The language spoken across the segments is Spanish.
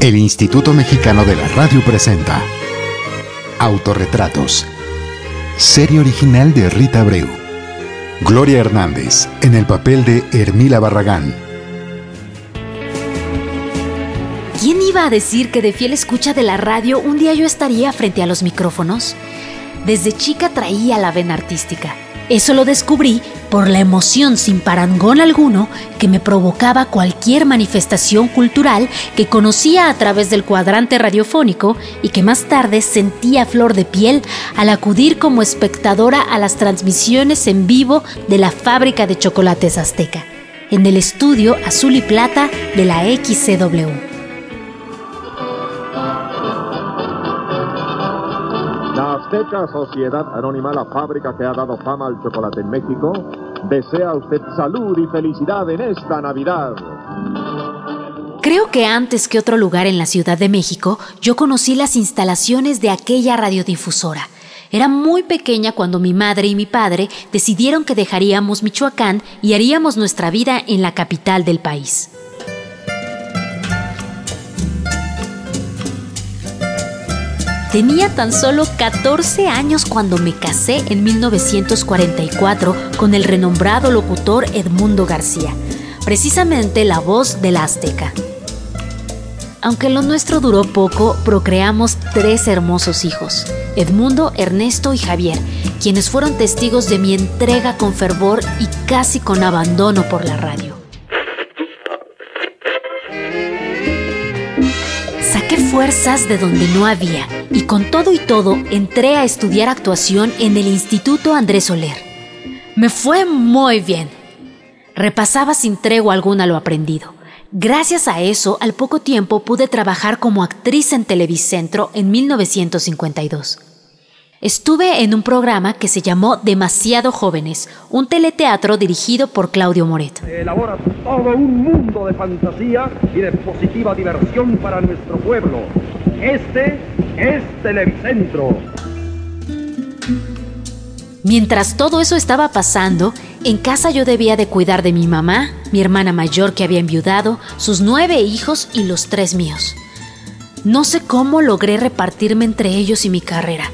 El Instituto Mexicano de la Radio presenta Autorretratos. Serie original de Rita Abreu. Gloria Hernández en el papel de Hermila Barragán. ¿Quién iba a decir que de fiel escucha de la radio un día yo estaría frente a los micrófonos? Desde chica traía la vena artística. Eso lo descubrí por la emoción sin parangón alguno que me provocaba cualquier manifestación cultural que conocía a través del cuadrante radiofónico y que más tarde sentía flor de piel al acudir como espectadora a las transmisiones en vivo de la fábrica de chocolates azteca, en el estudio azul y plata de la XCW. Azteca Sociedad Anónima, la fábrica que ha dado fama al chocolate en México, desea usted salud y felicidad en esta Navidad. Creo que antes que otro lugar en la Ciudad de México, yo conocí las instalaciones de aquella radiodifusora. Era muy pequeña cuando mi madre y mi padre decidieron que dejaríamos Michoacán y haríamos nuestra vida en la capital del país. Tenía tan solo 14 años cuando me casé en 1944 con el renombrado locutor Edmundo García, precisamente la voz de la Azteca. Aunque lo nuestro duró poco, procreamos tres hermosos hijos, Edmundo, Ernesto y Javier, quienes fueron testigos de mi entrega con fervor y casi con abandono por la radio. Fuerzas de donde no había y con todo y todo entré a estudiar actuación en el Instituto Andrés Soler. Me fue muy bien. Repasaba sin tregua alguna lo aprendido. Gracias a eso, al poco tiempo pude trabajar como actriz en Televicentro en 1952. Estuve en un programa que se llamó Demasiado Jóvenes, un teleteatro dirigido por Claudio Moret. Elabora todo un mundo de fantasía y de positiva diversión para nuestro pueblo. Este es Televicentro. Mientras todo eso estaba pasando, en casa yo debía de cuidar de mi mamá, mi hermana mayor que había enviudado, sus nueve hijos y los tres míos. No sé cómo logré repartirme entre ellos y mi carrera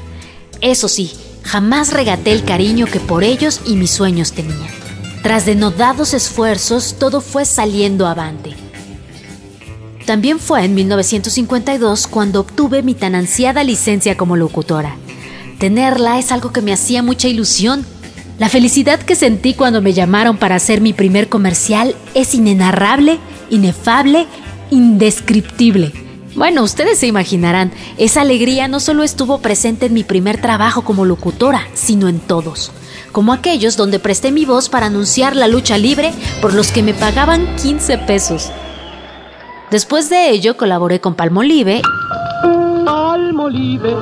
eso sí, jamás regaté el cariño que por ellos y mis sueños tenía. Tras denodados esfuerzos, todo fue saliendo avante. También fue en 1952 cuando obtuve mi tan ansiada licencia como locutora. Tenerla es algo que me hacía mucha ilusión. La felicidad que sentí cuando me llamaron para hacer mi primer comercial es inenarrable, inefable, indescriptible. Bueno, ustedes se imaginarán, esa alegría no solo estuvo presente en mi primer trabajo como locutora, sino en todos, como aquellos donde presté mi voz para anunciar la lucha libre por los que me pagaban 15 pesos. Después de ello colaboré con Palmolive. Palmolive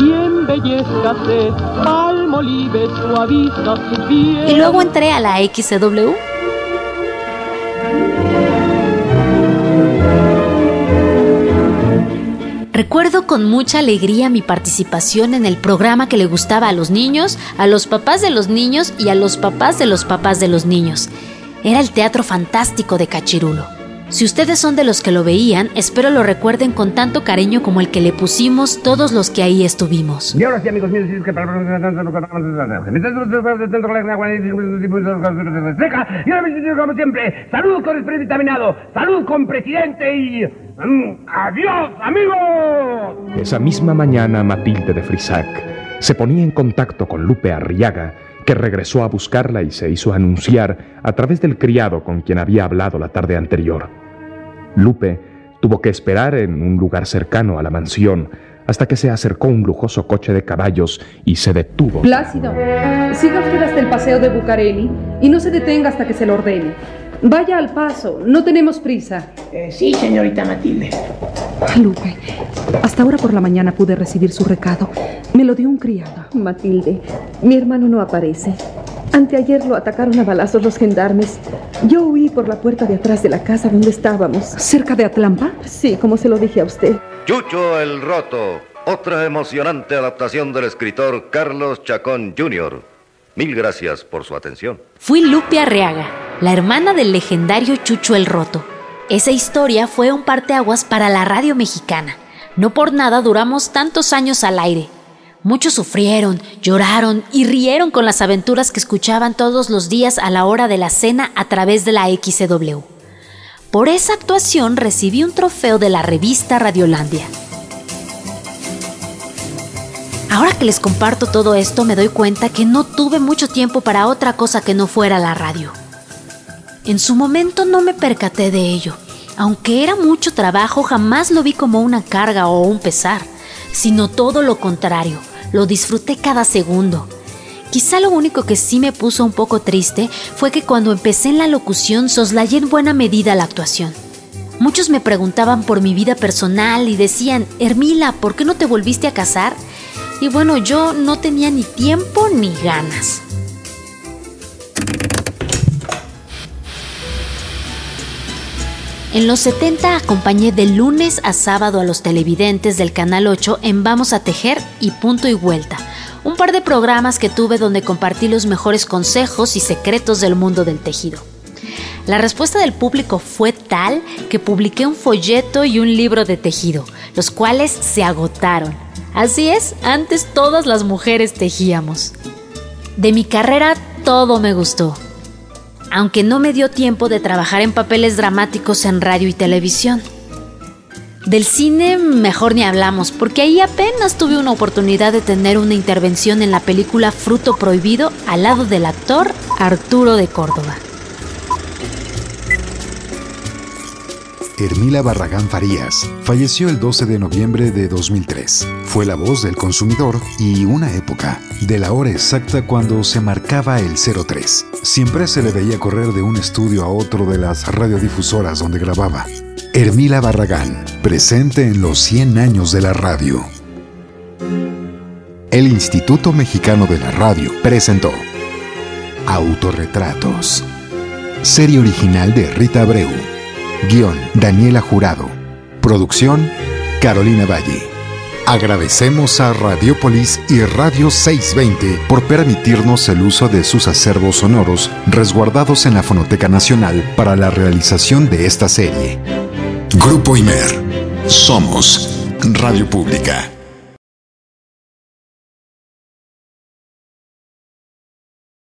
y embellezcase, Palmolive suaviza su piel. Y luego entré a la XW Recuerdo con mucha alegría mi participación en el programa que le gustaba a los niños, a los papás de los niños y a los papás de los papás de los niños. Era el Teatro Fantástico de Cachirulo. Si ustedes son de los que lo veían, espero lo recuerden con tanto cariño como el que le pusimos todos los que ahí estuvimos. Y ahora sí, amigos míos, que como siempre, salud con el salud con presidente y adiós, amigos. Esa misma mañana Matilde de Frisac se ponía en contacto con Lupe Arriaga que regresó a buscarla y se hizo anunciar a través del criado con quien había hablado la tarde anterior. Lupe tuvo que esperar en un lugar cercano a la mansión hasta que se acercó un lujoso coche de caballos y se detuvo. Plácido, siga usted hasta el paseo de Bucareli y no se detenga hasta que se lo ordene. Vaya al paso, no tenemos prisa. Eh, sí, señorita Matilde. Lupe, hasta ahora por la mañana pude recibir su recado. Me lo dio un criado. Matilde, mi hermano no aparece. Anteayer lo atacaron a balazos los gendarmes. Yo huí por la puerta de atrás de la casa donde estábamos. ¿Cerca de Atlampa? Sí, como se lo dije a usted. Chucho el Roto, otra emocionante adaptación del escritor Carlos Chacón Jr. Mil gracias por su atención. Fui Lupe Arriaga, la hermana del legendario Chucho el Roto. Esa historia fue un parteaguas para la radio mexicana. No por nada duramos tantos años al aire. Muchos sufrieron, lloraron y rieron con las aventuras que escuchaban todos los días a la hora de la cena a través de la XW. Por esa actuación recibí un trofeo de la revista Radiolandia. Ahora que les comparto todo esto me doy cuenta que no tuve mucho tiempo para otra cosa que no fuera la radio. En su momento no me percaté de ello. Aunque era mucho trabajo, jamás lo vi como una carga o un pesar, sino todo lo contrario, lo disfruté cada segundo. Quizá lo único que sí me puso un poco triste fue que cuando empecé en la locución soslayé en buena medida la actuación. Muchos me preguntaban por mi vida personal y decían, Hermila, ¿por qué no te volviste a casar? Y bueno, yo no tenía ni tiempo ni ganas. En los 70 acompañé de lunes a sábado a los televidentes del Canal 8 en Vamos a Tejer y Punto y Vuelta, un par de programas que tuve donde compartí los mejores consejos y secretos del mundo del tejido. La respuesta del público fue tal que publiqué un folleto y un libro de tejido, los cuales se agotaron. Así es, antes todas las mujeres tejíamos. De mi carrera todo me gustó, aunque no me dio tiempo de trabajar en papeles dramáticos en radio y televisión. Del cine mejor ni hablamos, porque ahí apenas tuve una oportunidad de tener una intervención en la película Fruto Prohibido al lado del actor Arturo de Córdoba. Hermila Barragán Farías falleció el 12 de noviembre de 2003. Fue la voz del consumidor y una época, de la hora exacta cuando se marcaba el 03. Siempre se le veía correr de un estudio a otro de las radiodifusoras donde grababa. Hermila Barragán, presente en los 100 años de la radio. El Instituto Mexicano de la Radio presentó Autorretratos. Serie original de Rita Abreu. Guión Daniela Jurado. Producción Carolina Valle. Agradecemos a Radiopolis y Radio 620 por permitirnos el uso de sus acervos sonoros resguardados en la Fonoteca Nacional para la realización de esta serie. Grupo Imer. Somos Radio Pública.